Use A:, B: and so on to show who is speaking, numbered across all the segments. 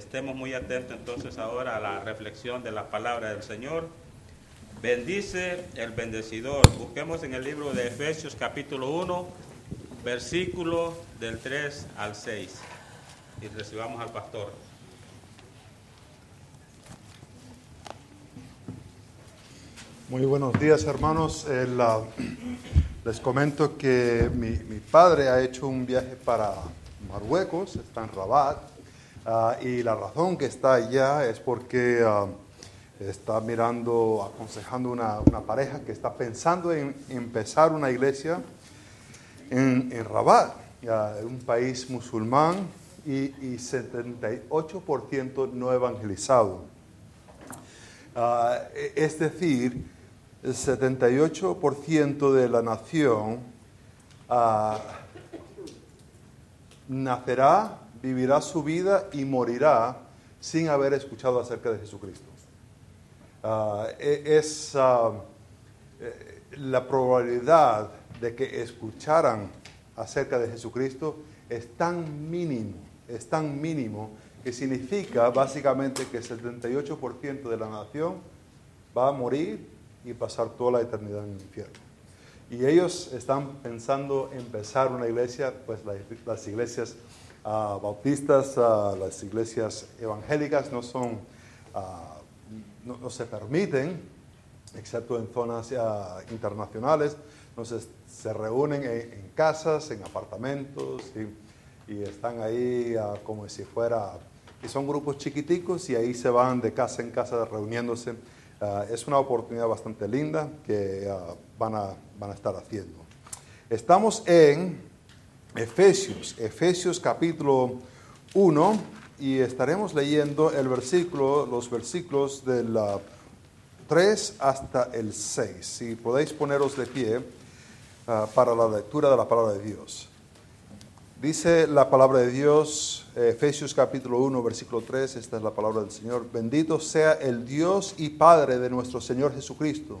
A: Estemos muy atentos entonces ahora a la reflexión de la palabra del Señor. Bendice el bendecidor. Busquemos en el libro de Efesios capítulo 1, versículo del 3 al 6. Y recibamos al pastor.
B: Muy buenos días hermanos. les comento que mi, padre ha hecho un viaje para Marruecos, está en Rabat, ah, y la razón que está allá es porque ah, está mirando, aconsejando una, pareja que está pensando en empezar una iglesia en, Rabat, un país musulmán y, y 78% no evangelizado. Ah, e, es decir, el 78% de la nación nacerá, vivirá su vida y morirá sin haber escuchado acerca de Jesucristo. Ah, e, es ah, eh, la probabilidad de que escucharan acerca de Jesucristo es tan mínimo, es tan mínimo que significa básicamente que el 78% de la nación va a morir y pasar toda la eternidad en el infierno. Y ellos están pensando empezar una iglesia, pues las iglesias ah, bautistas, ah, las iglesias evangélicas no son, ah, no, se permiten, excepto en zonas internacionales, entonces se reúnen en, casas, en apartamentos y, y están ahí como si fuera, y son grupos chiquiticos y ahí se van de casa en casa reuniéndose Ah, es una oportunidad bastante linda que ah, van, a, van a estar haciendo. Estamos en Efesios, Efesios capítulo 1 y estaremos leyendo el versículo, los versículos del 3 hasta el 6. Si podéis poneros de pie ah, para la lectura de la palabra de Dios. Dice la palabra de Dios, Efesios capítulo 1, versículo 3, esta es la palabra del Señor. Bendito sea el Dios y Padre de nuestro Señor Jesucristo,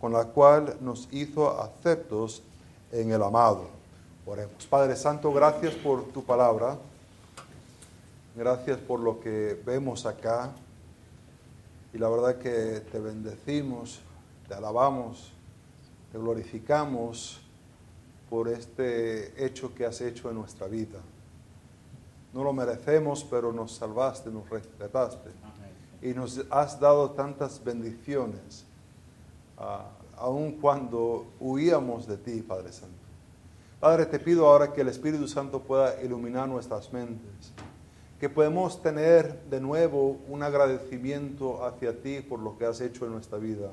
B: con la cual nos hizo aceptos en el amado. Oremos. Padre Santo, gracias por tu palabra. Gracias por lo que vemos acá. Y la verdad que te bendecimos, te alabamos, te glorificamos por este hecho que has hecho en nuestra vida. No lo merecemos, pero nos salvaste, nos rescataste. Y nos has dado tantas bendiciones, aun cuando huíamos de ti, Padre Santo. Padre, te pido ahora que el Espíritu Santo pueda iluminar nuestras mentes, que podemos tener de nuevo un agradecimiento hacia ti por lo que has hecho en nuestra vida.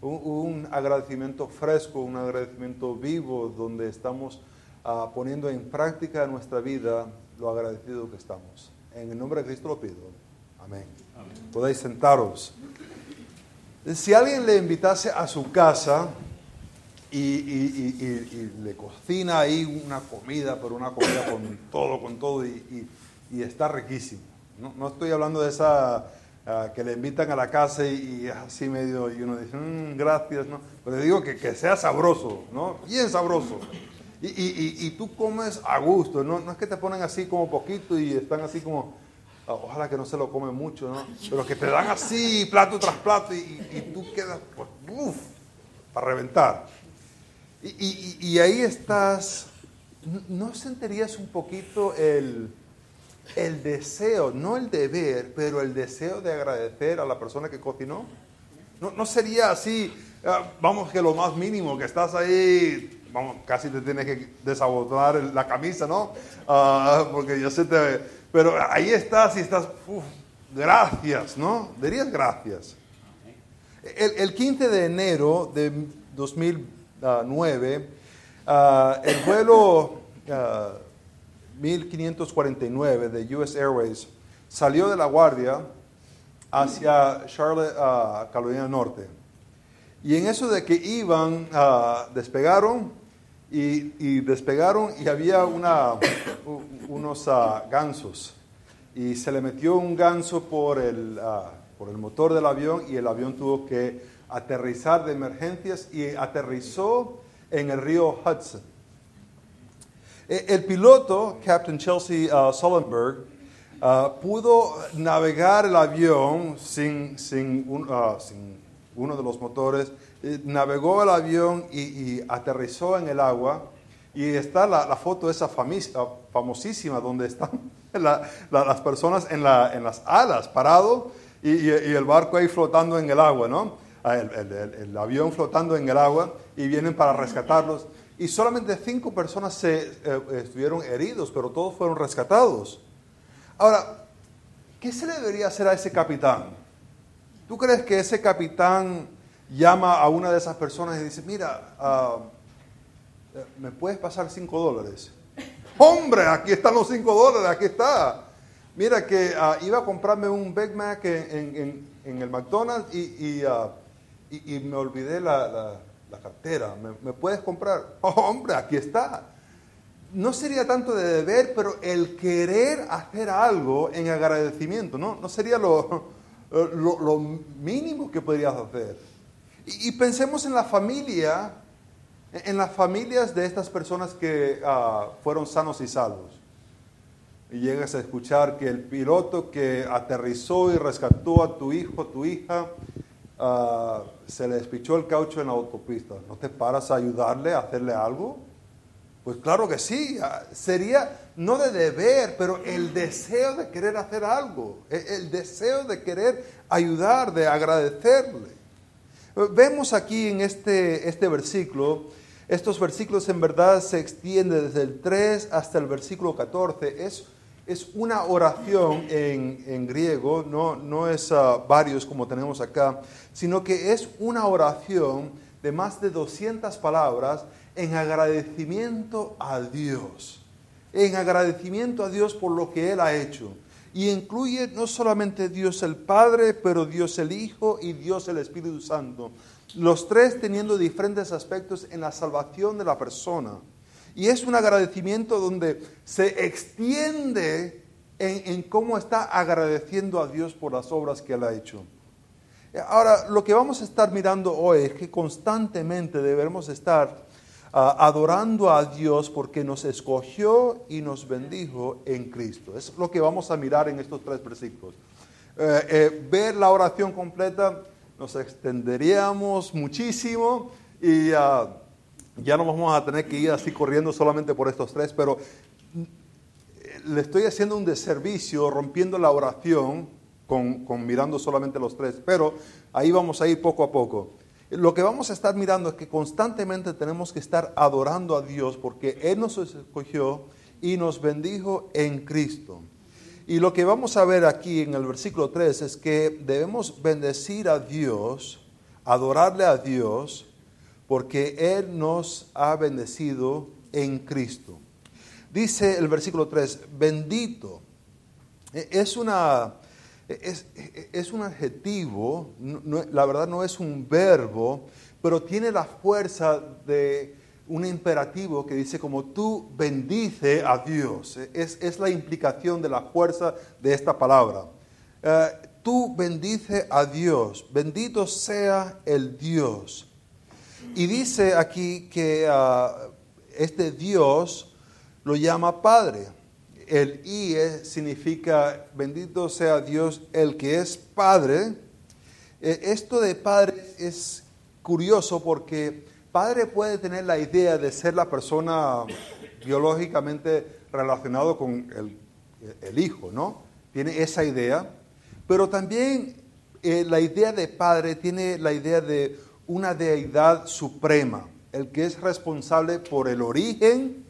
B: Un, un agradecimiento fresco, un agradecimiento vivo, donde estamos uh, poniendo en práctica nuestra vida lo agradecido que estamos. En el nombre de Cristo lo pido. Amén. Podéis sentaros. Si alguien le invitase a su casa y, le cocina ahí una comida, pero una comida con todo, con todo, y, está riquísimo. No, estoy hablando de esa ah, que le invitan a la casa y, así medio, y uno dice, mm, gracias, ¿no? Pero digo que, que sea sabroso, ¿no? Bien sabroso. Y, tú comes a gusto, ¿no? no es que te ponen así como poquito y están así como, ojalá que no se lo come mucho, ¿no? Pero que te dan así plato tras plato y, tú quedas, pues, uff, para reventar. Y, ahí estás, ¿no sentirías un poquito el, el deseo, no el deber, pero el deseo de agradecer a la persona que cocinó? ¿No, no sería así, ah, vamos que lo más mínimo, que estás ahí vamos, casi te tienes que desabotar la camisa, ¿no? Ah, porque yo sé te... Pero ahí estás y estás, gracias, ¿no? Dirías gracias. El, 15 de enero de 2009, ah, el vuelo 1549 ah, de US Airways salió de La Guardia hacia Charlotte, ah, Carolina Norte. Y en eso de que iban, despegaron y, y despegaron y había una, unos ah, gansos. Y se le metió un ganso por el, ah, por el motor del avión y el avión tuvo que aterrizar de emergencias y aterrizó en el río Hudson. Eh, El piloto, Captain Chelsea uh, Sullenberg, uh, pudo navegar el avión sin, sin, un- uh, sin uno de los motores, navegó el avión y, aterrizó en el agua. Y está la, la foto esa uh, famosísima donde están la- la- las personas en, en las alas, parado, y, el barco ahí flotando en el agua, ¿no? Ah, el avión flotando en el agua y vienen para rescatarlos. Y solamente cinco personas se, eh, estuvieron heridos, pero todos fueron rescatados. Ahora, ¿qué se le debería hacer a ese capitán? ¿Tú crees que ese capitán llama a una de esas personas y dice, mira, ah, eh, ¿me puedes pasar cinco dólares? Hombre, aquí están los cinco dólares, aquí está. Mira que ah, iba a comprarme un Big Mac en, en- el McDonald's ah, y- y me olvidé la, la- cartera. ¿Me, puedes comprar? hombre, aquí está. No sería tanto de deber, pero el querer hacer algo en agradecimiento, ¿no? No sería lo, lo, lo mínimo que podrías hacer. Y, pensemos en la familia, en las familias de estas personas que ah, fueron sanos y salvos. Y llegas a escuchar que el piloto que aterrizó y rescató a tu hijo, tu hija, ah, se le despichó el caucho en la autopista. ¿No te paras a ayudarle, a hacerle algo? Pues claro que sí. ah, Sería no de deber, pero el deseo de querer hacer algo. e- El deseo de querer ayudar, de agradecerle. Vemos aquí en este, este versículo, estos versículos en verdad se extienden desde el 3 hasta el versículo 14. Es, es una oración en, en griego, no, no es ah, varios como tenemos acá, sino que es una oración de más de 200 palabras en agradecimiento a Dios. En agradecimiento a Dios por lo que Él ha hecho. Y incluye no solamente Dios el Padre, pero Dios el Hijo y Dios el Espíritu Santo. Los tres teniendo diferentes aspectos en la salvación de la persona. Y es un agradecimiento donde se extiende en, en cómo está agradeciendo a Dios por las obras que Él ha hecho. Ahora, lo que vamos a estar mirando hoy es que constantemente debemos estar adorando a Dios porque nos escogió y nos bendijo en Cristo. Es lo que vamos a mirar en estos tres versículos. Eh, eh, ver la oración completa nos extenderíamos muchísimo y ah, ya no vamos a tener que ir así corriendo solamente por estos tres, pero le estoy haciendo un deservicio rompiendo la oración con, con mirando solamente los tres, pero ahí vamos a ir poco a poco. Lo que vamos a estar mirando es que constantemente tenemos que estar adorando a Dios porque Él nos escogió y nos bendijo en Cristo. Y lo que vamos a ver aquí en el versículo 3 es que debemos bendecir a Dios, adorarle a Dios, porque Él nos ha bendecido en Cristo. Dice el versículo 3, bendito. E- Es, una, es, es un adjetivo, la verdad no es un verbo, pero tiene la fuerza de un imperativo que dice como tú bendice a Dios. Es, es la implicación de la fuerza de esta palabra. Eh, tú bendice a Dios, bendito sea el Dios. Y dice aquí que ah, este Dios lo llama Padre. El I es- significa bendito sea Dios, el que es Padre. Eh, esto de Padre es curioso porque Padre puede tener la idea de ser la persona biológicamente relacionado con el, el Hijo, ¿no? Tiene esa idea. Pero también eh, la idea de Padre tiene la idea de una deidad suprema, el que es responsable por el origen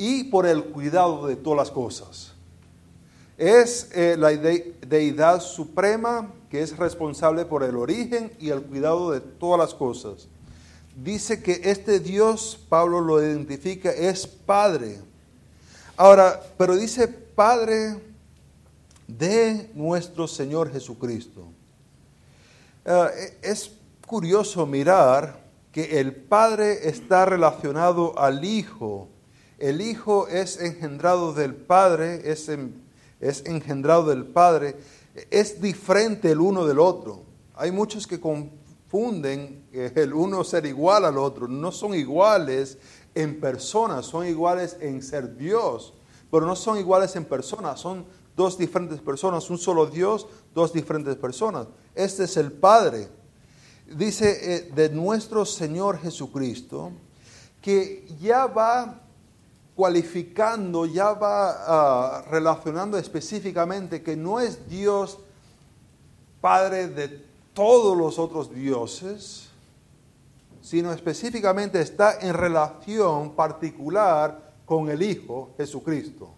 B: y por el cuidado de todas las cosas. Es eh, la de- deidad suprema que es responsable por el origen y el cuidado de todas las cosas. Dice que este Dios, Pablo lo identifica, es Padre. Ahora, pero dice Padre de nuestro Señor Jesucristo. Eh, es curioso mirar que el Padre está relacionado al Hijo. El Hijo es engendrado del Padre, es, es engendrado del Padre, es diferente el uno del otro. Hay muchos que confunden el uno ser igual al otro. No son iguales en personas, son iguales en ser Dios, pero no son iguales en personas, son dos diferentes personas, un solo Dios, dos diferentes personas. Este es el Padre dice eh, de nuestro Señor Jesucristo, que ya va ya va ah, relacionando específicamente que no es Dios Padre de todos los otros dioses, sino específicamente está en relación particular con el Hijo Jesucristo.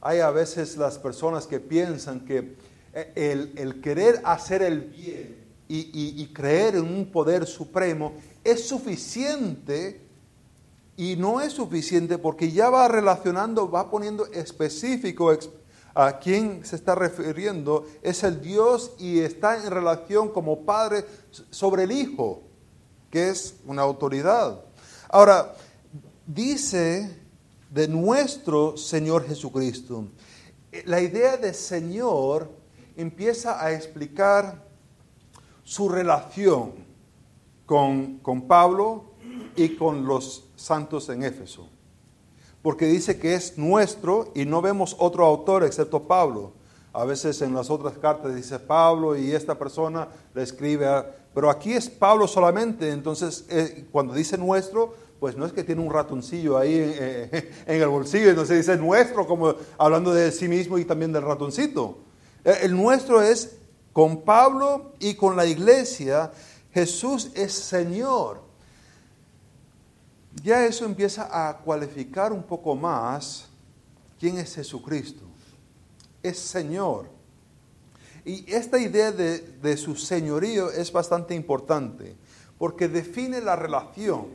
B: Hay a veces las personas que piensan que eh, el, el querer hacer el bien y, creer en un poder supremo es suficiente y no es suficiente porque ya va relacionando, va poniendo específico a quién se está refiriendo, es el Dios y está en relación como padre sobre el Hijo, que es una autoridad. Ahora, dice de nuestro Señor Jesucristo, la idea de Señor empieza a explicar su relación con, Pablo y con los santos en Éfeso. Porque dice que es nuestro y no vemos otro autor excepto Pablo. A veces en las otras cartas dice Pablo y esta persona le escribe, pero aquí es Pablo solamente. Entonces, eh, cuando dice nuestro, pues no es que tiene un ratoncillo ahí eh, en el bolsillo, entonces dice nuestro, como hablando de sí mismo y también del ratoncito. Eh, el nuestro es con Pablo y con la iglesia, Jesús es Señor. Ya eso empieza a cualificar un poco más quién es Jesucristo. Es Señor. Y esta idea de, su señorío es bastante importante porque define la relación.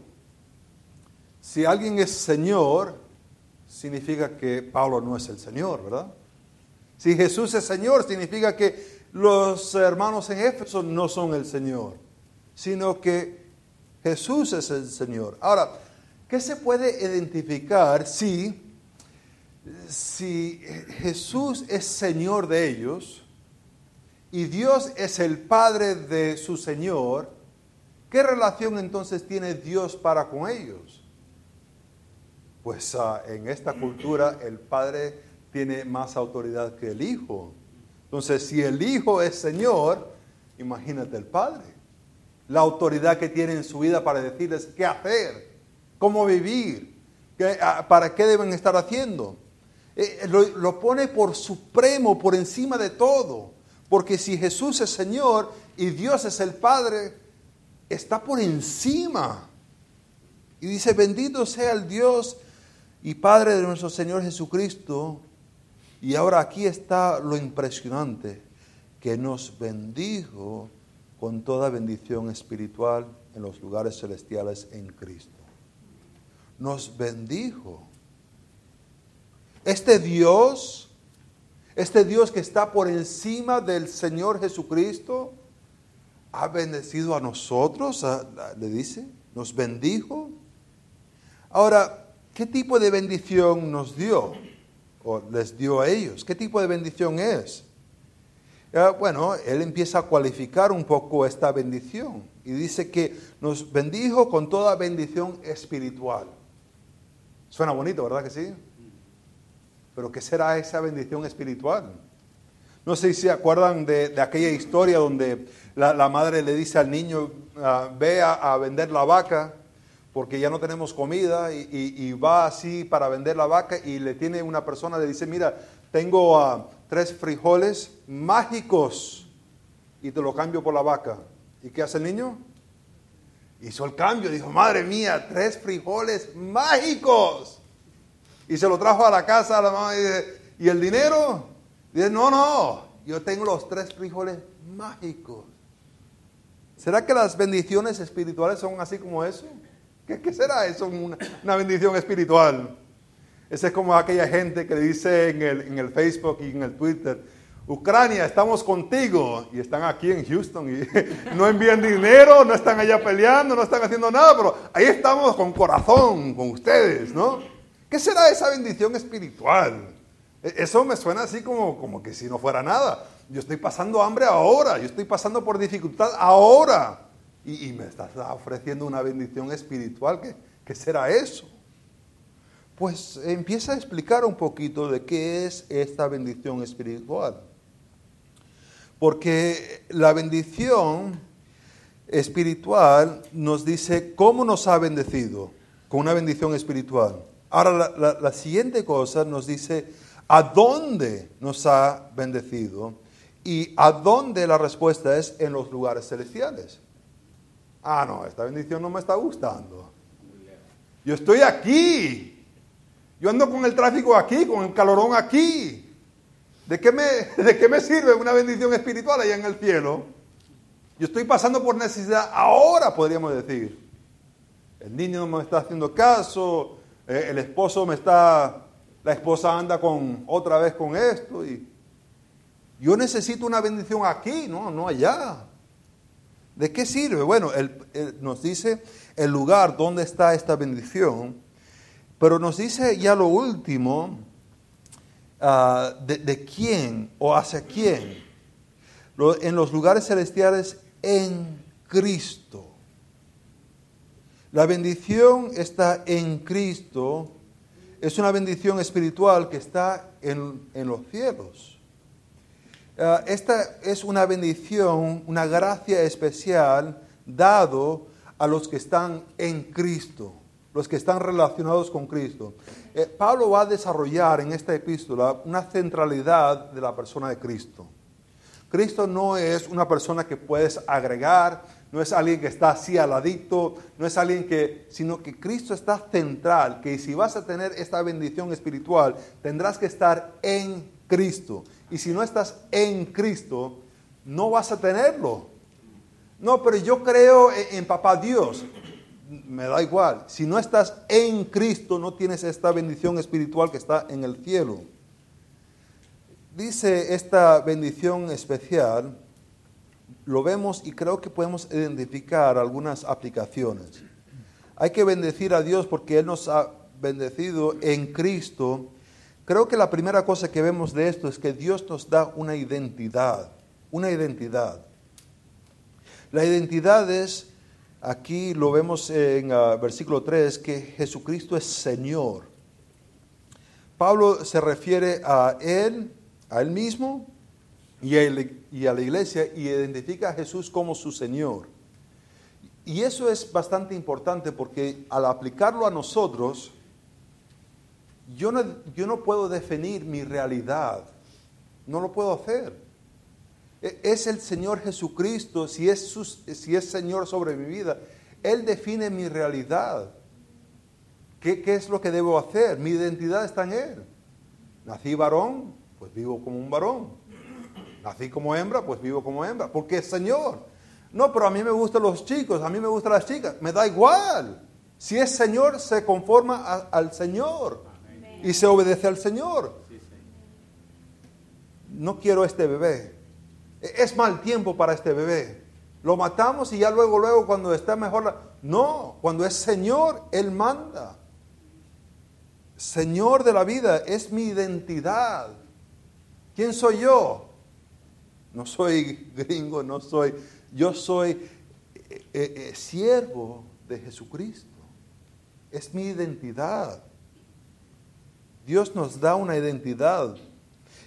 B: Si alguien es Señor, significa que Pablo no es el Señor, ¿verdad? Si Jesús es Señor, significa que los hermanos en Éfeso no son el Señor, sino que Jesús es el Señor. Ahora, ¿qué se puede identificar si, si Jesús es Señor de ellos y Dios es el Padre de su Señor? ¿Qué relación entonces tiene Dios para con ellos? Pues ah, en esta cultura el Padre tiene más autoridad que el Hijo. Entonces, si el Hijo es Señor, imagínate el Padre. La autoridad que tiene en su vida para decirles qué hacer, cómo vivir, para qué deben estar haciendo. Eh, lo, lo pone por supremo, por encima de todo. Porque si Jesús es Señor y Dios es el Padre, está por encima. Y dice, bendito sea el Dios y Padre de nuestro Señor Jesucristo, y ahora aquí está lo impresionante, que nos bendijo con toda bendición espiritual en los lugares celestiales en Cristo. Nos bendijo. Este Dios, este Dios que está por encima del Señor Jesucristo, ha bendecido a nosotros, le dice, nos bendijo. Ahora, ¿qué tipo de bendición nos dio? o les dio a ellos. ¿Qué tipo de bendición es? bueno, él empieza a cualificar un poco esta bendición y dice que nos bendijo con toda bendición espiritual. Suena bonito, ¿verdad que sí? Pero ¿qué será esa bendición espiritual? No sé si se acuerdan de, aquella historia donde la, madre le dice al niño, ah, ve a vender la vaca porque ya no tenemos comida y, va así para vender la vaca y le tiene una persona, le dice, mira, tengo ah, tres frijoles mágicos y te lo cambio por la vaca. ¿Y qué hace el niño? Hizo el cambio, dijo, madre mía, tres frijoles mágicos. Y se lo trajo a la casa a la mamá y dice, ¿y el dinero? Dice, no, no, yo tengo los tres frijoles mágicos. ¿Será que las bendiciones espirituales son así como eso? ¿Qué, será eso? Una, bendición espiritual. Ese es como aquella gente que dice en el, en el Facebook y en el Twitter, Ucrania, estamos contigo. Y están aquí en Houston y no envían dinero, no están allá peleando, no están haciendo nada, pero ahí estamos con corazón, con ustedes, ¿no? ¿Qué será esa bendición espiritual? E, eso me suena así como, como que si no fuera nada. Yo estoy pasando hambre ahora, yo estoy pasando por dificultad ahora. Y, me estás ofreciendo una bendición espiritual. ¿Qué, ¿Qué será eso? Pues empieza a explicar un poquito de qué es esta bendición espiritual. Porque la bendición espiritual nos dice cómo nos ha bendecido con una bendición espiritual. Ahora la, siguiente cosa nos dice a dónde nos ha bendecido y a dónde la respuesta es en los lugares celestiales. Ah, no, esta bendición no me está gustando. Yo estoy aquí. Yo ando con el tráfico aquí, con el calorón aquí. ¿De qué me, de qué me sirve una bendición espiritual allá en el cielo? Yo estoy pasando por necesidad ahora, podríamos decir. El niño no me está haciendo caso, eh, el esposo me está, la esposa anda con otra vez con esto y yo necesito una bendición aquí, no, no allá. ¿De qué sirve? Bueno, nos dice el lugar donde está esta bendición, pero nos dice ya lo último, ah, de, quién o hacia quién. en los lugares celestiales en Cristo. La bendición está en Cristo, es una bendición espiritual que está en, en los cielos. Ah, esta es una bendición, una gracia especial dado a los que están en Cristo, los que están relacionados con Cristo. Eh, Pablo va a desarrollar en esta epístola una centralidad de la persona de Cristo. Cristo no es una persona que puedes agregar, no es alguien que está así aladito, no es alguien que, sino que Cristo está central, que si vas a tener esta bendición espiritual, tendrás que estar en Cristo. Y si no estás en Cristo, no vas a tenerlo. No, pero yo creo en, papá Dios. Me da igual. Si no estás en Cristo, no tienes esta bendición espiritual que está en el cielo. Dice esta bendición especial, lo vemos y creo que podemos identificar algunas aplicaciones. Hay que bendecir a Dios porque Él nos ha bendecido en Cristo Creo que la primera cosa que vemos de esto es que Dios nos da una identidad, una identidad. La identidad es, aquí lo vemos en uh, versículo 3, que Jesucristo es Señor. Pablo se refiere a Él, a Él mismo y a, y a la iglesia y identifica a Jesús como su Señor. Y eso es bastante importante porque al aplicarlo a nosotros, yo no, yo no puedo definir mi realidad. No lo puedo hacer. E, es el Señor Jesucristo, si es, si es Señor sobre mi vida, Él define mi realidad. ¿Qué, ¿Qué, es lo que debo hacer? Mi identidad está en Él. Nací varón, pues vivo como un varón. Nací como hembra, pues vivo como hembra, porque es Señor. No, pero a mí me gustan los chicos, a mí me gustan las chicas, me da igual. Si es Señor, se conforma al Señor y se obedece al Señor. No quiero este bebé. Es mal tiempo para este bebé. Lo matamos y ya luego, luego, cuando está mejor. No, cuando es Señor, Él manda. Señor de la vida es mi identidad. ¿Quién soy yo? No soy gringo, no soy. Yo soy eh, eh, eh, siervo de Jesucristo. Es mi identidad. Dios nos da una identidad.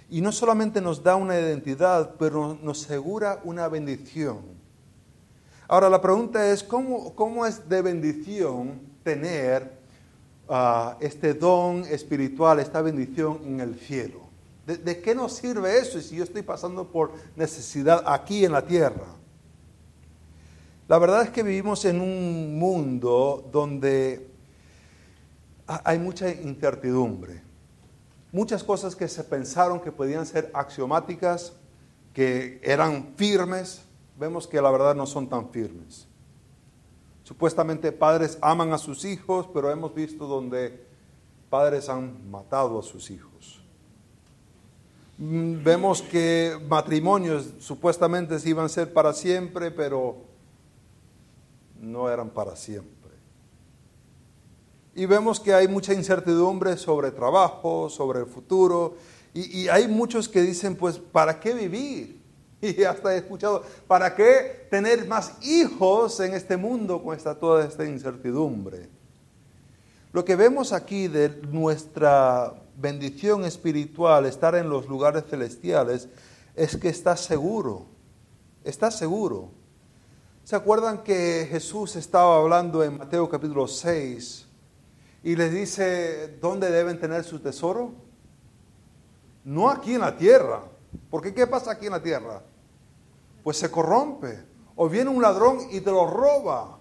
B: Y no solamente nos da una identidad, pero nos asegura una bendición. Ahora la pregunta es, ¿cómo, cómo es de bendición tener ah, este don espiritual, esta bendición en el cielo? ¿De, ¿De qué nos sirve eso si yo estoy pasando por necesidad aquí en la tierra? La verdad es que vivimos en un mundo donde hay mucha incertidumbre muchas cosas que se pensaron que podían ser axiomáticas, que eran firmes, vemos que la verdad no son tan firmes. Supuestamente padres aman a sus hijos, pero hemos visto donde padres han matado a sus hijos. Mm, Vemos que matrimonios supuestamente iban a ser para siempre, pero no eran para siempre. Y vemos que hay mucha incertidumbre sobre trabajo, sobre el futuro, y, hay muchos que dicen, pues, ¿para qué vivir? Y hasta he escuchado, ¿para qué tener más hijos en este mundo con esta, toda esta incertidumbre? Lo que vemos aquí de nuestra bendición espiritual, estar en los lugares celestiales, es que está seguro, está seguro. ¿Se acuerdan que Jesús estaba hablando en Mateo capítulo 6 y les dice dónde deben tener su tesoro? No aquí en la tierra, porque ¿qué pasa aquí en la tierra? Pues se corrompe. O viene un ladrón y te lo roba.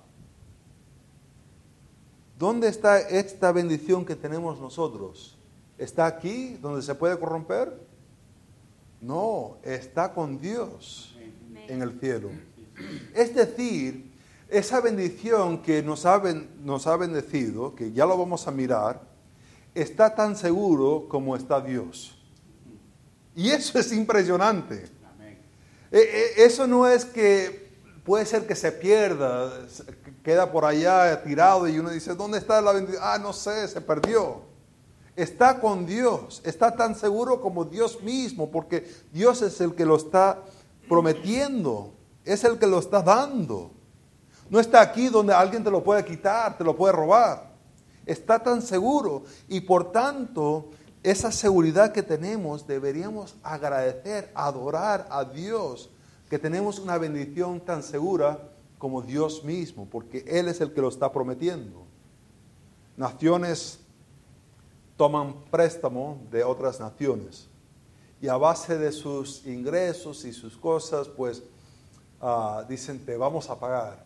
B: ¿Dónde está esta bendición que tenemos nosotros? ¿Está aquí donde se puede corromper? No, está con Dios en el cielo. Es decir, esa bendición que nos ha, nos ha bendecido, que ya lo vamos a mirar, está tan seguro como está Dios. Y eso es impresionante. E, e, eso no es que puede ser que se pierda, queda por allá tirado y uno dice, ¿dónde está la bendición? Ah, no sé, se perdió. Está con Dios, está tan seguro como Dios mismo, porque Dios es el que lo está prometiendo, es el que lo está dando. No está aquí donde alguien te lo puede quitar, te lo puede robar. Está tan seguro y por tanto esa seguridad que tenemos deberíamos agradecer, adorar a Dios, que tenemos una bendición tan segura como Dios mismo, porque Él es el que lo está prometiendo. Naciones toman préstamo de otras naciones y a base de sus ingresos y sus cosas, pues uh, dicen, te vamos a pagar.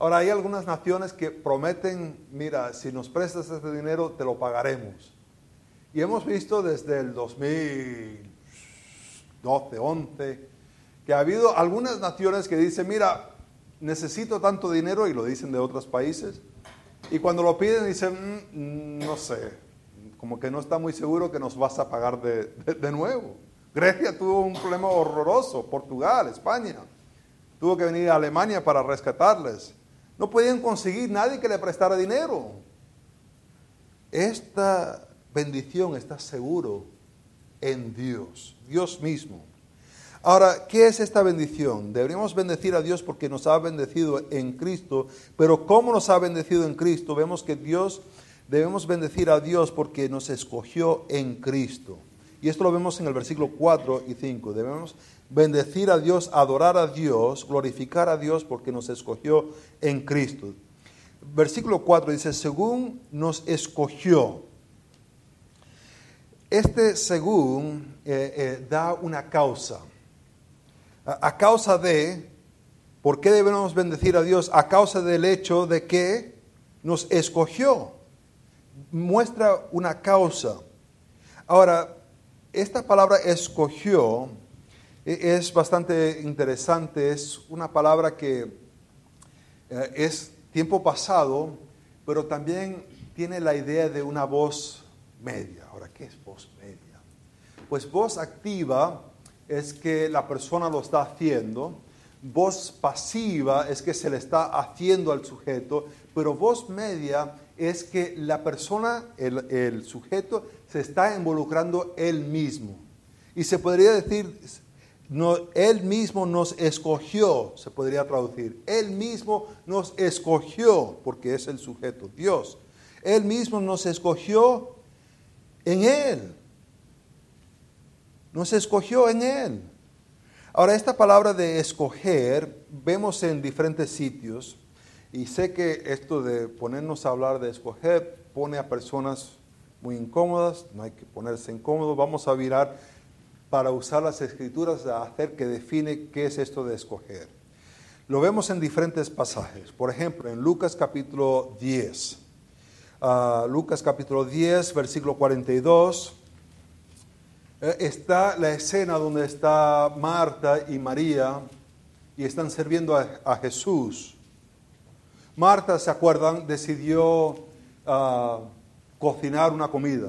B: Ahora hay algunas naciones que prometen, mira, si nos prestas este dinero, te lo pagaremos. Y hemos visto desde el 2012, 11, que ha habido algunas naciones que dicen, mira, necesito tanto dinero, y lo dicen de otros países, y cuando lo piden dicen, mm, no sé, como que no está muy seguro que nos vas a pagar de, de, de nuevo. Grecia tuvo un problema horroroso, Portugal, España, tuvo que venir a Alemania para rescatarles. No podían conseguir nadie que le prestara dinero. Esta bendición está seguro en Dios, Dios mismo. Ahora, ¿qué es esta bendición? Deberíamos bendecir a Dios porque nos ha bendecido en Cristo, pero ¿cómo nos ha bendecido en Cristo? Vemos que Dios, debemos bendecir a Dios porque nos escogió en Cristo. Y esto lo vemos en el versículo 4 y 5. Debemos bendecir a Dios, adorar a Dios, glorificar a Dios porque nos escogió en Cristo. Versículo 4 dice, según nos escogió. Este según eh, eh, da una causa. A, a, causa de, ¿por qué debemos bendecir a Dios? A causa del hecho de que nos escogió. Muestra una causa. Ahora, esta palabra escogió es bastante interesante, es una palabra que eh, es tiempo pasado, pero también tiene la idea de una voz media. Ahora, ¿qué es voz media? Pues voz activa es que la persona lo está haciendo, voz pasiva es que se le está haciendo al sujeto, pero voz media es que la persona, el, el sujeto, se está involucrando él mismo. Y se podría decir, él mismo nos escogió, se podría traducir. Él mismo nos escogió, porque es el sujeto, Dios. Él mismo nos escogió en Él. Nos escogió en Él. Ahora, esta palabra de escoger vemos en diferentes sitios. Y sé que esto de ponernos a hablar de escoger pone a personas muy incómodas. No hay que ponerse incómodo. Vamos a mirar para usar las escrituras a hacer que define qué es esto de escoger. Lo vemos en diferentes pasajes. Por ejemplo, en Lucas capítulo 10. Uh, Lucas capítulo 10, versículo 42. Eh, está la escena donde está Marta y María y están sirviendo a, Jesús. Marta, ¿se acuerdan? Decidió uh, cocinar una comida.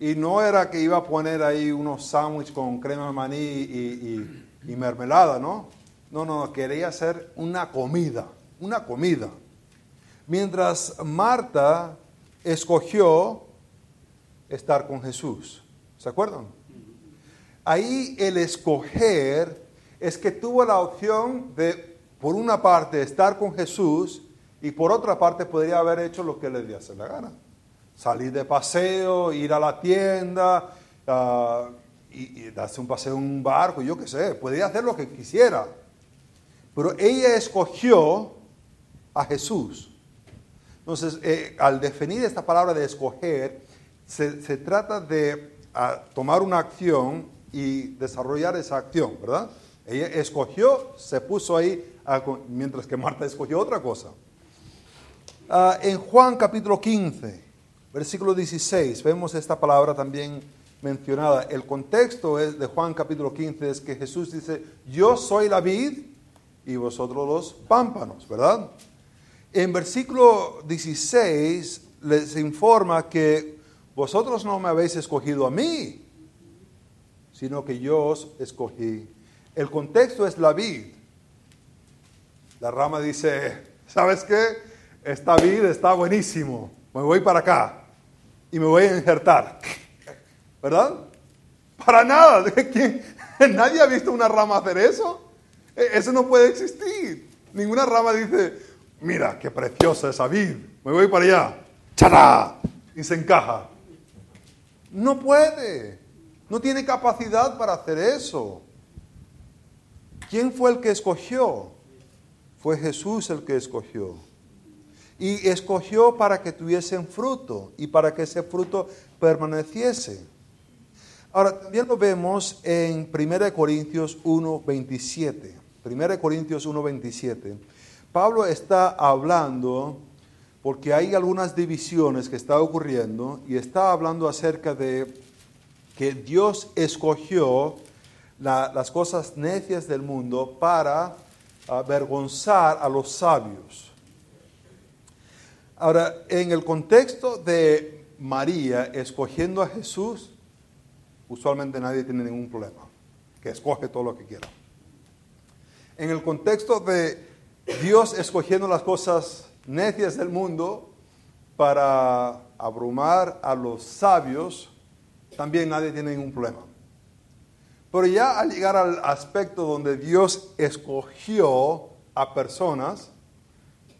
B: Y no era que iba a poner ahí unos sándwiches con crema de maní y, mermelada, ¿no? No, no, quería hacer una comida, una comida. Mientras Marta escogió estar con Jesús. ¿Se acuerdan? Ahí el escoger es que tuvo la opción de, por una parte, estar con Jesús y por otra parte podría haber hecho lo que le dio la gana. Salir de paseo, ir a la tienda ah, y, darse un paseo en un barco, yo qué sé, podría hacer lo que quisiera. Pero ella escogió a Jesús. Entonces, eh, al definir esta palabra de escoger, se, trata de a, tomar una acción y desarrollar esa acción, ¿verdad? Ella escogió, se puso ahí, a, mientras que Marta escogió otra cosa. En Juan capítulo 15, versículo 16, vemos esta palabra también mencionada. El contexto es de Juan capítulo 15 es que Jesús dice, yo soy la vid y vosotros los pámpanos, ¿verdad? En versículo 16 les informa que vosotros no me habéis escogido a mí, sino que yo os escogí. El contexto es la vid. La rama dice, ¿sabes qué? Esta vid está buenísimo. Me voy para acá y me voy a injertar. ¿Verdad? Para nada. ¿Nadie ha visto una rama hacer eso? E, eso no puede existir. Ninguna rama dice, mira, qué preciosa esa vid. Me voy para allá. ¡Chará! Y se encaja. No puede. No tiene capacidad para hacer eso. ¿Quién fue el que escogió? Fue Jesús el que escogió. Y escogió para que tuviesen fruto y para que ese fruto permaneciese. Ahora, también lo vemos en 1 Corintios 1, 27. 1 Corintios 1, 27. Pablo está hablando porque hay algunas divisiones que están ocurriendo y está hablando acerca de que Dios escogió la, las cosas necias del mundo para avergonzar a los sabios. Ahora, en el contexto de María escogiendo a Jesús, usualmente nadie tiene ningún problema, que escoge todo lo que quiera. En el contexto de Dios escogiendo las cosas necias del mundo para abrumar a los sabios, también nadie tiene ningún problema. Pero ya al llegar al aspecto donde Dios escogió a personas,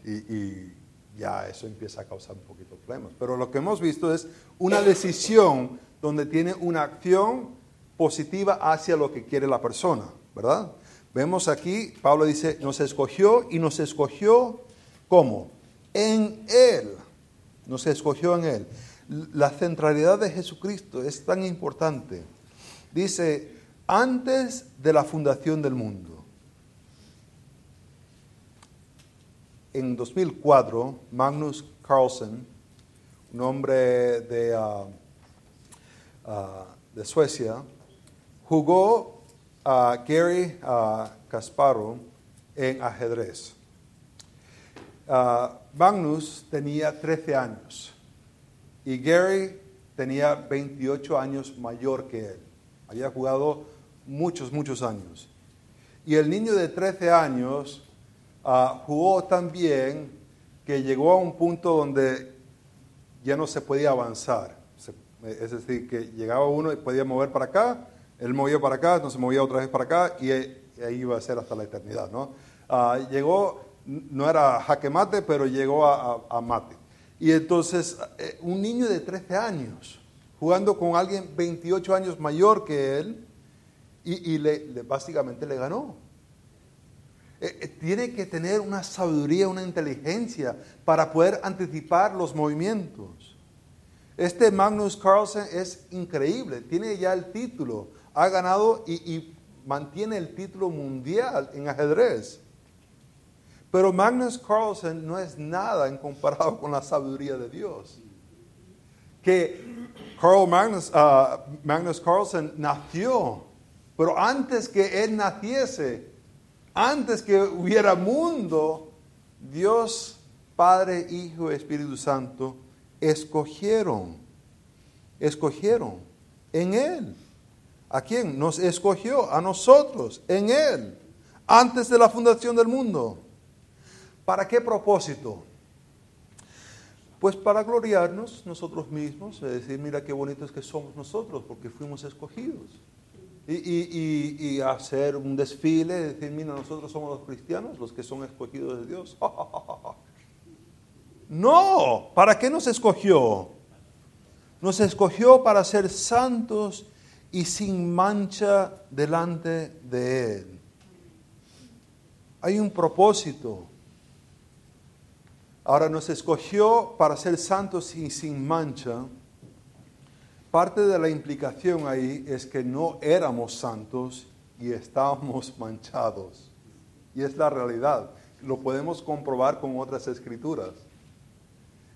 B: y, ya eso empieza a causar un poquito problemas. Pero lo que hemos visto es una decisión donde tiene una acción positiva hacia lo que quiere la persona, ¿verdad? Vemos aquí, Pablo dice, nos escogió y nos escogió ¿cómo? En Él. Nos escogió en Él. La centralidad de Jesucristo es tan importante. Dice, antes de la fundación del mundo. En 2004, Magnus Carlsen, un hombre de, uh, uh, de Suecia, jugó a Gary uh, Kasparov en ajedrez. Magnus tenía 13 años y Gary tenía 28 años mayor que él. Había jugado muchos, muchos años. Y el niño de 13 años uh, jugó tan bien que llegó a un punto donde ya no se podía avanzar. Es decir, que llegaba uno y podía mover para acá, él movía para acá, se movía otra vez para acá y, ahí iba a ser hasta la eternidad. ¿no? Uh, llegó, no era jaque mate, pero llegó a, mate. Y entonces, eh, un niño de 13 años, jugando con alguien 28 años mayor que él, y, le, básicamente le ganó. Eh, eh, tiene que tener una sabiduría, una inteligencia para poder anticipar los movimientos. Este Magnus Carlsen es increíble, tiene ya el título, ha ganado y, mantiene el título mundial en ajedrez. Pero Magnus Carlsen no es nada en comparado con la sabiduría de Dios. Que Carl Magnus, uh, Magnus Carlsen nació pero antes que Él naciese, antes que hubiera mundo, Dios, Padre, Hijo, Espíritu Santo, escogieron. Escogieron en Él. ¿A quién? Nos escogió, a nosotros, en Él, antes de la fundación del mundo. ¿Para qué propósito? Pues para gloriarnos nosotros mismos, es decir, mira qué bonito es que somos nosotros, porque fuimos escogidos. Y, hacer un desfile, decir, mira, nosotros somos los cristianos, los que son escogidos de Dios. no, ¿para qué nos escogió? Nos escogió para ser santos y sin mancha delante de Él. Hay un propósito. Ahora nos escogió para ser santos y sin mancha. Parte de la implicación ahí es que no éramos santos y estábamos manchados. Y es la realidad. Lo podemos comprobar con otras escrituras.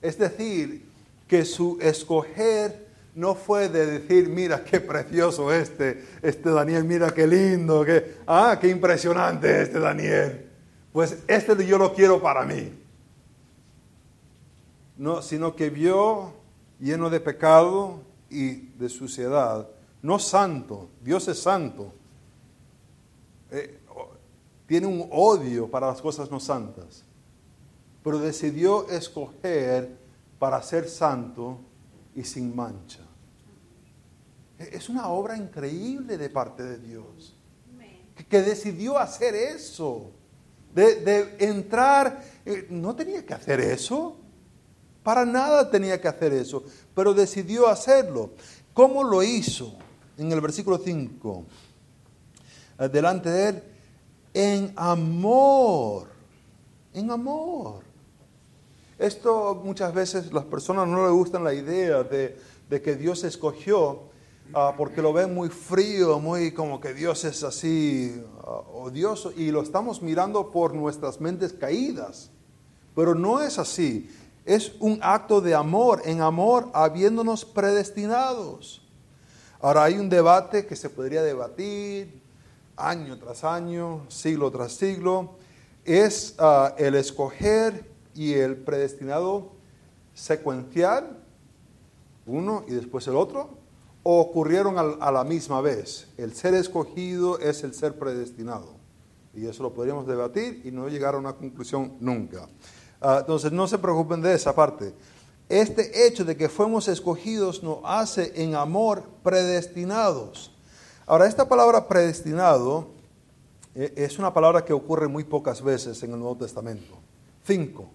B: Es decir, que su escoger no fue de decir, mira qué precioso este, este Daniel, mira qué lindo, qué, ah, qué impresionante este Daniel. Pues este yo lo quiero para mí no, sino que vio lleno de pecado y de suciedad, no santo, Dios es santo, eh, tiene un odio para las cosas no santas, pero decidió escoger para ser santo y sin mancha. E, es una obra increíble de parte de Dios, que, decidió hacer eso, de, entrar, eh, no tenía que hacer eso. Para nada tenía que hacer eso, pero decidió hacerlo. ¿Cómo lo hizo? En el versículo 5, delante de él, en amor, en amor. Esto muchas veces las personas no le gustan la idea de, que Dios escogió ah, porque lo ven muy frío, muy como que Dios es así ah, odioso y lo estamos mirando por nuestras mentes caídas. Pero no es así es un acto de amor, en amor habiéndonos predestinados. Ahora hay un debate que se podría debatir año tras año, siglo tras siglo, es ah, el escoger y el predestinado secuencial, uno y después el otro, o ocurrieron a la misma vez. El ser escogido es el ser predestinado. Y eso lo podríamos debatir y no llegar a una conclusión nunca. Ah, entonces, no se preocupen de esa parte. Este hecho de que fuimos escogidos nos hace en amor predestinados. Ahora, esta palabra predestinado eh, es una palabra que ocurre muy pocas veces en el Nuevo Testamento. Cinco.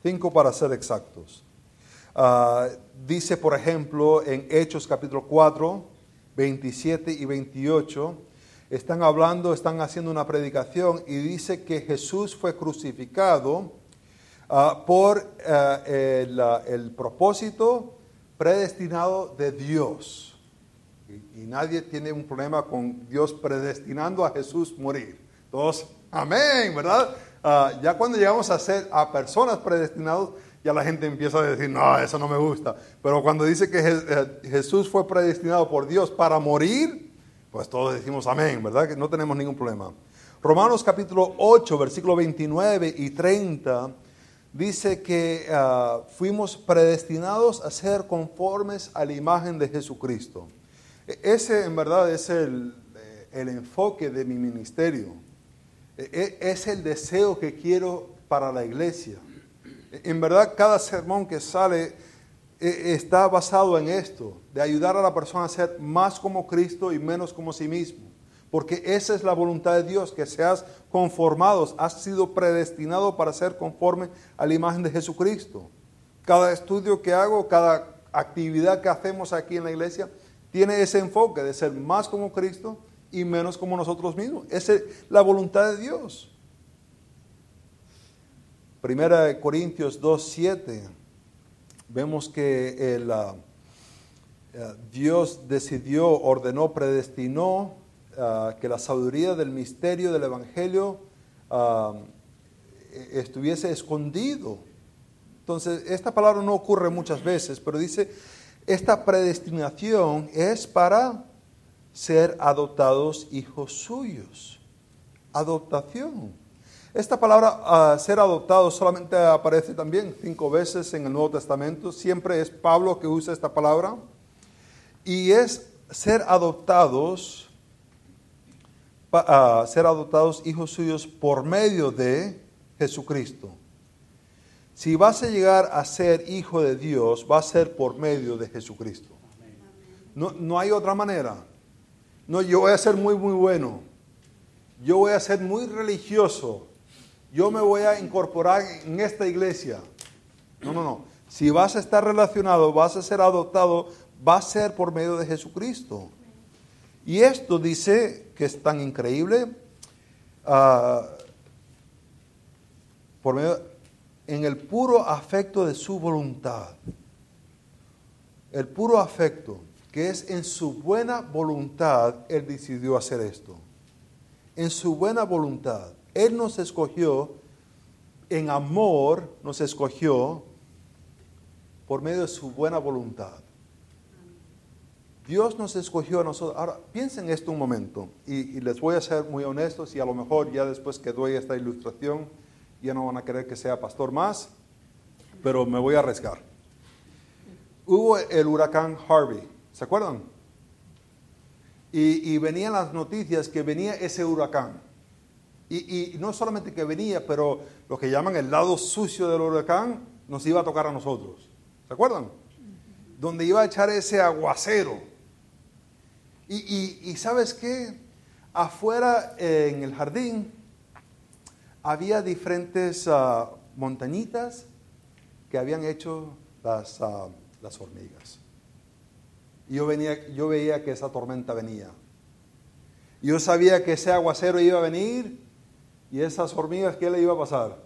B: Cinco para ser exactos. Ah, dice, por ejemplo, en Hechos capítulo 4, 27 y 28, están hablando, están haciendo una predicación y dice que Jesús fue crucificado Ah, por eh, el, propósito predestinado de Dios. Y, nadie tiene un problema con Dios predestinando a Jesús morir. Todos, amén, ¿verdad? Ah, ya cuando llegamos a ser a personas predestinadas, ya la gente empieza a decir, no, eso no me gusta. Pero cuando dice que eh, Jesús fue predestinado por Dios para morir, pues todos decimos amén, ¿verdad? Que no tenemos ningún problema. Romanos capítulo 8, versículo 29 y 30 dice que ah, fuimos predestinados a ser conformes a la imagen de Jesucristo. E, ese en verdad es el, eh, el enfoque de mi ministerio. E, e, es el deseo que quiero para la iglesia. En verdad cada sermón que sale está basado en esto, de ayudar a la persona a ser más como Cristo y menos como sí mismo porque esa es la voluntad de Dios, que seas conformados, has sido predestinado para ser conforme a la imagen de Jesucristo. Cada estudio que hago, cada actividad que hacemos aquí en la iglesia, tiene ese enfoque de ser más como Cristo y menos como nosotros mismos. Esa es la voluntad de Dios. Primera de Corintios 2.7, vemos que el, uh, uh, Dios decidió, ordenó, predestinó Ah, que la sabiduría del misterio del Evangelio ah, e-, estuviese escondido. Entonces, esta palabra no ocurre muchas veces, pero dice, esta predestinación es para ser adoptados hijos suyos. Adoptación. Esta palabra ah, ser adoptado solamente aparece también cinco veces en el Nuevo Testamento. Siempre es Pablo que usa esta palabra. Y es ser adoptados, ah, ser adoptados hijos suyos por medio de Jesucristo. Si vas a llegar a ser hijo de Dios, va a ser por medio de Jesucristo. No, no hay otra manera. No, yo voy a ser muy, muy bueno. Yo voy a ser muy religioso yo me voy a incorporar en esta iglesia. No, no, no. Si vas a estar relacionado, vas a ser adoptado, va a ser por medio de Jesucristo. Y esto dice que es tan increíble, ah, por medio, en el puro afecto de su voluntad. El puro afecto, que es en su buena voluntad, Él decidió hacer esto. En su buena voluntad. Él nos escogió, en amor nos escogió por medio de su buena voluntad. Dios nos escogió a nosotros. Ahora, piensen esto un momento y, les voy a ser muy honestos y a lo mejor ya después que doy esta ilustración ya no van a querer que sea pastor más, pero me voy a arriesgar. Hubo el huracán Harvey, ¿se acuerdan? Y, y venían las noticias que venía ese huracán. Y, no solamente que venía, pero lo que llaman el lado sucio del huracán nos iba a tocar a nosotros. ¿Se acuerdan? Donde iba a echar ese aguacero. Y, sabes qué? Afuera en el jardín había diferentes uh, montañitas que habían hecho las, uh, las hormigas. Y yo, venía, yo veía que esa tormenta venía. Yo sabía que ese aguacero iba a venir ¿Y esas hormigas qué le iba a pasar?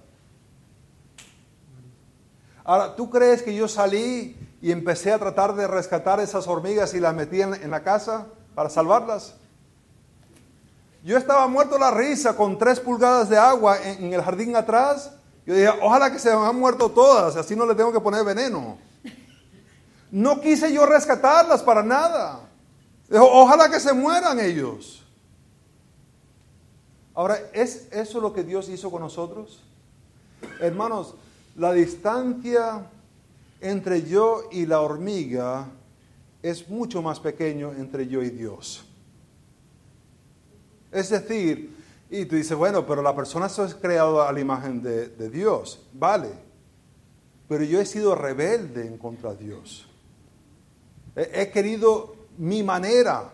B: Ahora, ¿tú crees que yo salí y empecé a tratar de rescatar esas hormigas y las metí en, la casa para salvarlas? Yo estaba muerto la risa con tres pulgadas de agua en, el jardín atrás. Yo dije, ojalá que se me han muerto todas, así no le tengo que poner veneno. No quise yo rescatarlas para nada. Dijo, ojalá que se mueran ellos. Ahora, ¿es eso lo que Dios hizo con nosotros? Hermanos, la distancia entre yo y la hormiga es mucho más pequeño entre yo y Dios. Es decir, y tú dices, bueno, pero la persona es creada a la imagen de, de Dios, vale, pero yo he sido rebelde en contra de Dios. He, he querido mi manera,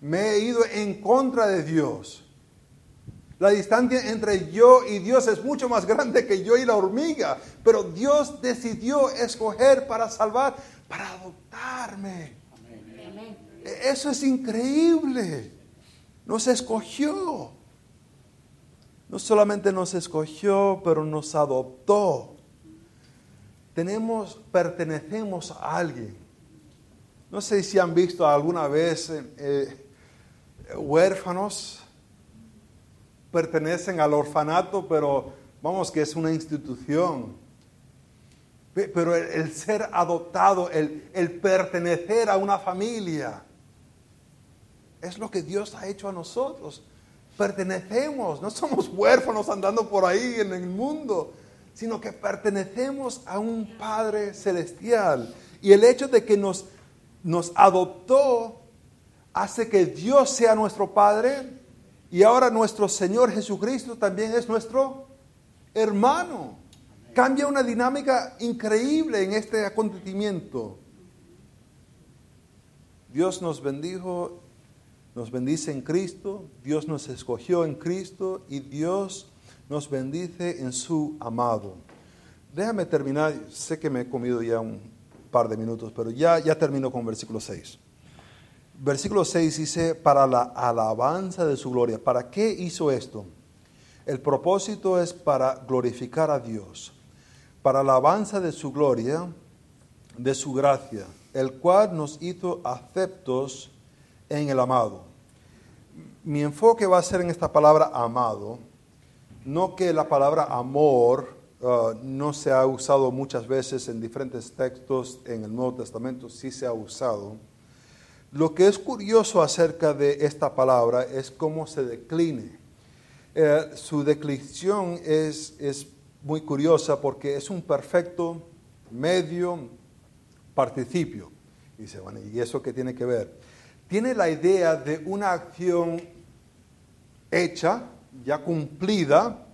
B: me he ido en contra de Dios. La distancia entre yo y Dios es mucho más grande que yo y la hormiga. Pero Dios decidió escoger para salvar, para adoptarme. E-, eso es increíble. Nos escogió. No solamente nos escogió, pero nos adoptó. Tenemos, pertenecemos a alguien. No sé si han visto alguna vez eh, huérfanos pertenecen al orfanato, pero vamos que es una institución. Pero el, ser adoptado, el, el, pertenecer a una familia, es lo que Dios ha hecho a nosotros. Pertenecemos, no somos huérfanos andando por ahí en el mundo, sino que pertenecemos a un Padre celestial. Y el hecho de que nos, nos adoptó hace que Dios sea nuestro Padre y ahora nuestro Señor Jesucristo también es nuestro hermano. Cambia una dinámica increíble en este acontecimiento. Dios nos bendijo, nos bendice en Cristo, Dios nos escogió en Cristo y Dios nos bendice en su amado. Déjame terminar, sé que me he comido ya un par de minutos, pero ya, ya termino con versículo 6 versículo 6 dice, para la alabanza de su gloria. ¿Para qué hizo esto? El propósito es para glorificar a Dios, para la alabanza de su gloria, de su gracia, el cual nos hizo aceptos en el amado. Mi enfoque va a ser en esta palabra amado, no que la palabra amor uh, no se ha usado muchas veces en diferentes textos en el Nuevo Testamento, sí se ha usado lo que es curioso acerca de esta palabra es cómo se decline. Eh, su declinación es, es muy curiosa porque es un perfecto medio participio. Y dice, bueno, ¿y eso qué tiene que ver? Tiene la idea de una acción hecha, ya cumplida,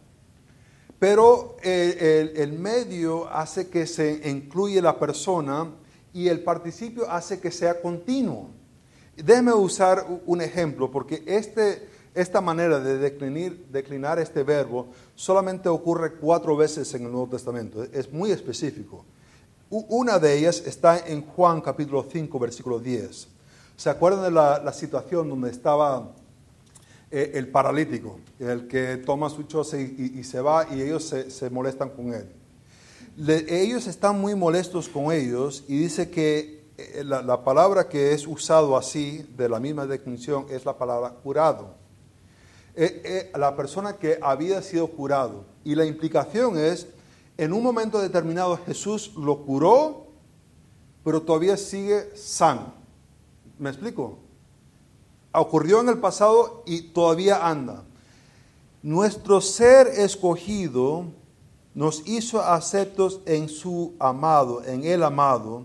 B: pero el, el, medio hace que se incluye la persona y el participio hace que sea continuo. Déjeme usar un ejemplo, porque este, esta manera de declinar, este verbo solamente ocurre cuatro veces en el Nuevo Testamento. Es muy específico. Una de ellas está en Juan capítulo 5, versículo 10. ¿Se acuerdan de la, situación donde estaba eh, el paralítico, el que toma su choza y, se va y ellos se, molestan con él? ellos están muy molestos con ellos y dice que eh, la, palabra que es usado así, de la misma definición, es la palabra curado. Eh, la persona que había sido curado. Y la implicación es en un momento determinado Jesús lo curó, pero todavía sigue sano. ¿Me explico? Ocurrió en el pasado y todavía anda. Nuestro ser escogido nos hizo aceptos en su amado, en el amado,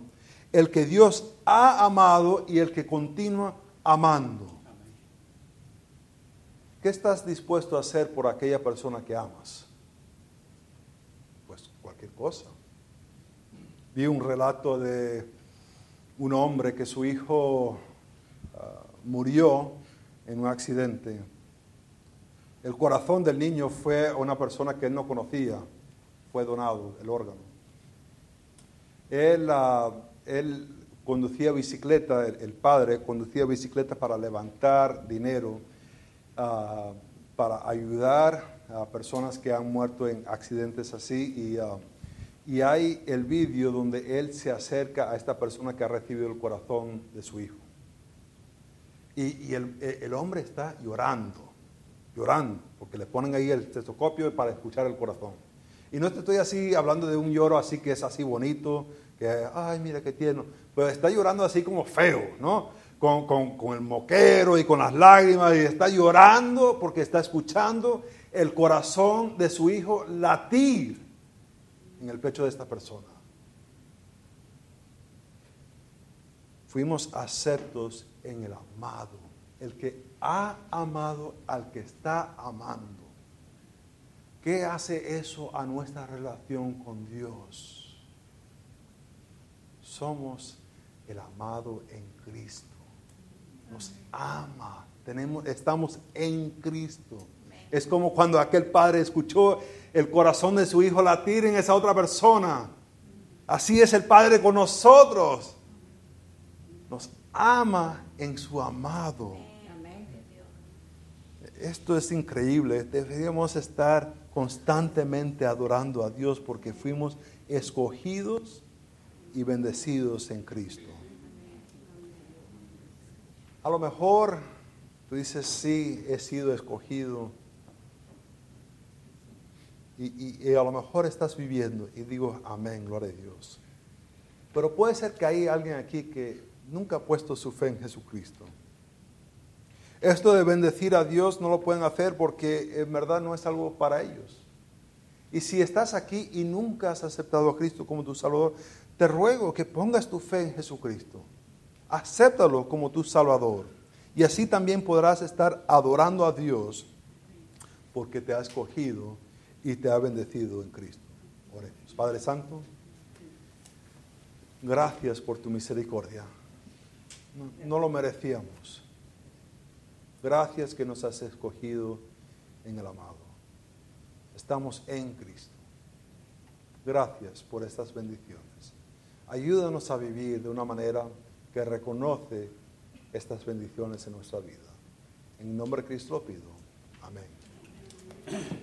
B: el que Dios ha amado y el que continúa amando. ¿Qué estás dispuesto a hacer por aquella persona que amas? cosa. Vi un relato de un hombre que su hijo ah, murió en un accidente. El corazón del niño fue a una persona que él no conocía, fue donado el órgano. Él, ah, él conducía bicicleta, el, padre conducía bicicleta para levantar dinero, ah, para ayudar a personas que han muerto en accidentes así y y hay el vídeo donde él se acerca a esta persona que ha recibido el corazón de su hijo. Y, el, hombre está llorando, llorando, porque le ponen ahí el tetoscopio para escuchar el corazón. Y no estoy así hablando de un lloro así que es así bonito, que, ay, mira qué tierno. Pero está llorando así como feo, ¿no? Con, con, el moquero y con las lágrimas, y está llorando porque está escuchando el corazón de su hijo latir en el pecho de esta persona. Fuimos aceptos en el amado, el que ha amado al que está amando. ¿Qué hace eso a nuestra relación con Dios? Somos el amado en Cristo. Nos ama. Tenemos, estamos en Cristo. Es como cuando aquel padre escuchó el corazón de su hijo latir en esa otra persona. Así es el Padre con nosotros. Nos ama en su amado. Esto es increíble. Deberíamos estar constantemente adorando a Dios porque fuimos escogidos y bendecidos en Cristo. A lo mejor tú dices, sí, he sido escogido y, a lo mejor estás viviendo y digo, amén, gloria a Dios. Pero puede ser que hay alguien aquí que nunca ha puesto su fe en Jesucristo. Esto de bendecir a Dios no lo pueden hacer porque en verdad no es algo para ellos. Y si estás aquí y nunca has aceptado a Cristo como tu Salvador, te ruego que pongas tu fe en Jesucristo. Acéptalo como tu Salvador. Y así también podrás estar adorando a Dios porque te ha escogido y te ha bendecido en Cristo. Oremos. Padre Santo, gracias por tu misericordia. No, lo merecíamos. Gracias que nos has escogido en el amado. Estamos en Cristo. Gracias por estas bendiciones. Ayúdanos a vivir de una manera que reconoce estas bendiciones en nuestra vida. En nombre de Cristo lo pido. Amén.